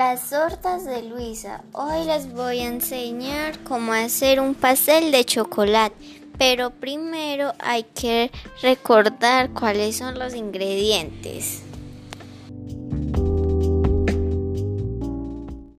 Las tortas de Luisa. Hoy les voy a enseñar cómo hacer un pastel de chocolate. Pero primero hay que recordar cuáles son los ingredientes.